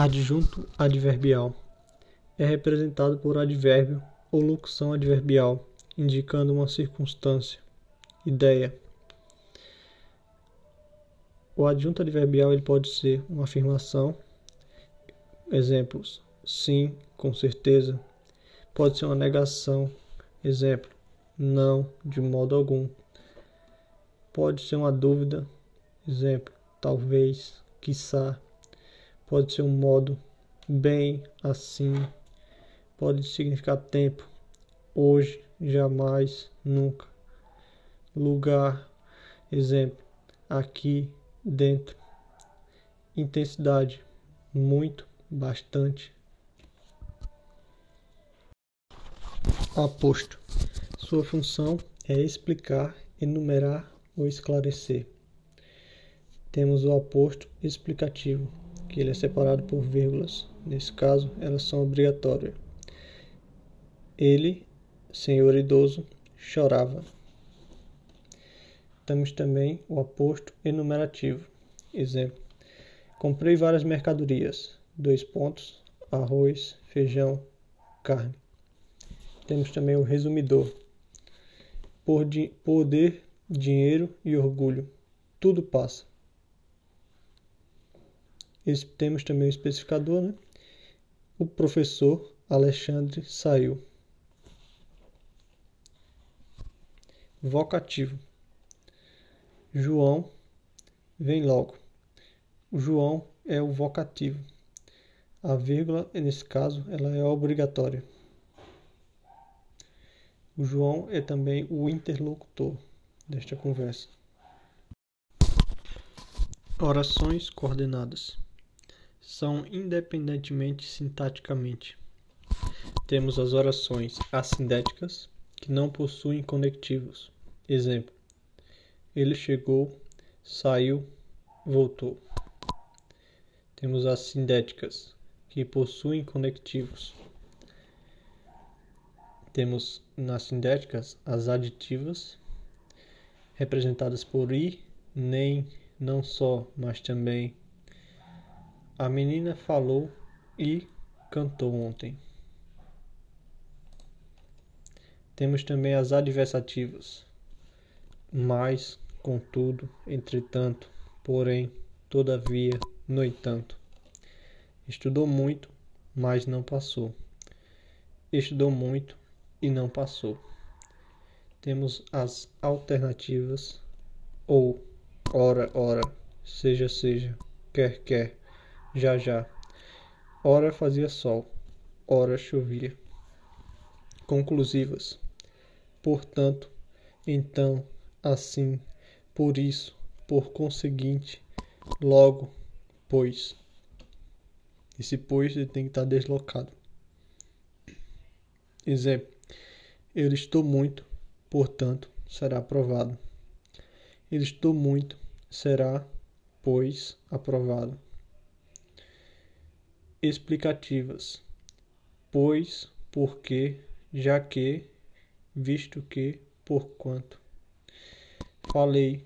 Adjunto adverbial é representado por advérbio ou locução adverbial, indicando uma circunstância, ideia. O adjunto adverbial ele pode ser uma afirmação, exemplos: sim, com certeza. Pode ser uma negação, exemplo: não, de modo algum. Pode ser uma dúvida, exemplo: talvez, quiçá pode ser um modo bem assim, pode significar tempo, hoje, jamais, nunca. Lugar, exemplo, aqui, dentro. Intensidade, muito, bastante. Aposto. Sua função é explicar, enumerar ou esclarecer. Temos o aposto explicativo que ele é separado por vírgulas. Nesse caso, elas são obrigatórias. Ele, senhor idoso, chorava. Temos também o aposto enumerativo. Exemplo: Comprei várias mercadorias. Dois pontos: arroz, feijão, carne. Temos também o resumidor. Por di poder, dinheiro e orgulho. Tudo passa temos também o especificador, né? O professor Alexandre saiu. Vocativo. João vem logo. O João é o vocativo. A vírgula, nesse caso, ela é obrigatória. O João é também o interlocutor desta conversa. Orações coordenadas são independentemente sintaticamente. Temos as orações assindéticas, que não possuem conectivos. Exemplo: Ele chegou, saiu, voltou. Temos as sindéticas, que possuem conectivos. Temos nas sindéticas as aditivas, representadas por i, nem, não só, mas também a menina falou e cantou ontem. Temos também as adversativas. Mas, contudo, entretanto, porém, todavia, no entanto. Estudou muito, mas não passou. Estudou muito e não passou. Temos as alternativas ou ora, ora, seja, seja, quer, quer já já. Ora fazia sol, ora chovia. Conclusivas. Portanto, então, assim, por isso, por conseguinte, logo, pois. Esse pois ele tem que estar deslocado. Exemplo: Eu estou muito, portanto, será aprovado. Eu estou muito, será, pois, aprovado explicativas, pois, porque, já que, visto que, porquanto. Falei,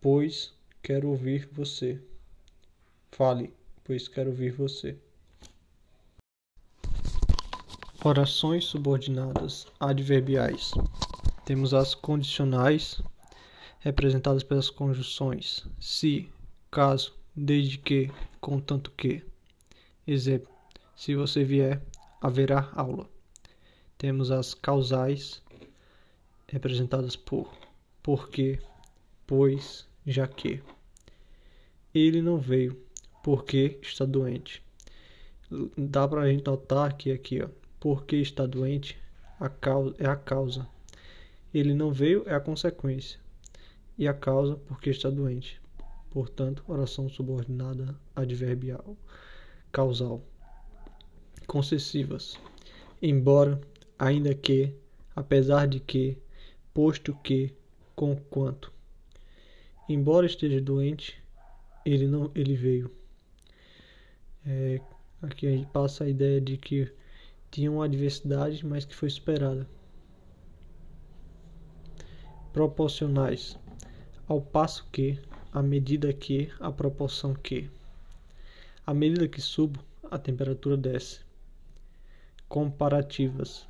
pois quero ouvir você. Fale, pois quero ouvir você. Orações subordinadas adverbiais. Temos as condicionais, representadas pelas conjunções se, caso, desde que, contanto que. Exemplo: se você vier, haverá aula. Temos as causais representadas por porque, pois, já que. Ele não veio porque está doente. Dá para a gente notar que aqui, ó, porque está doente, a causa é a causa. Ele não veio é a consequência. E a causa porque está doente. Portanto, oração subordinada adverbial causal concessivas, embora, ainda que, apesar de que, posto que, conquanto. Embora esteja doente, ele não, ele veio. É, aqui a gente passa a ideia de que tinha uma adversidade, mas que foi superada. Proporcionais, ao passo que, à medida que, à proporção que. À medida que subo, a temperatura desce. Comparativas.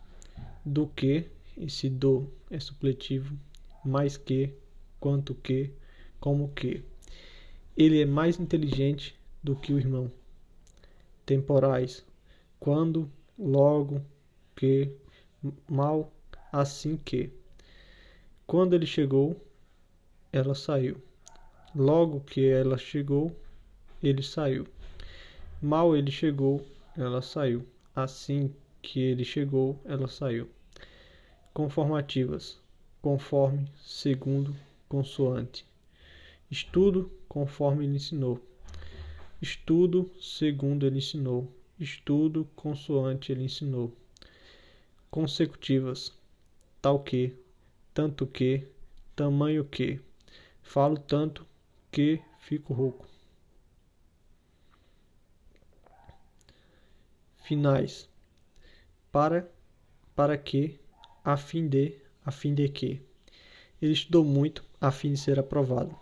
Do que, esse do é supletivo, mais que, quanto que, como que. Ele é mais inteligente do que o irmão. Temporais. Quando, logo, que, mal, assim que. Quando ele chegou, ela saiu. Logo que ela chegou, ele saiu. Mal ele chegou, ela saiu. Assim que ele chegou, ela saiu. Conformativas: conforme, segundo, consoante. Estudo conforme ele ensinou. Estudo segundo ele ensinou. Estudo consoante ele ensinou. Consecutivas: tal que, tanto que, tamanho que. Falo tanto que fico rouco. Finais. Para, para que, a fim de, a fim de que. Ele estudou muito a fim de ser aprovado.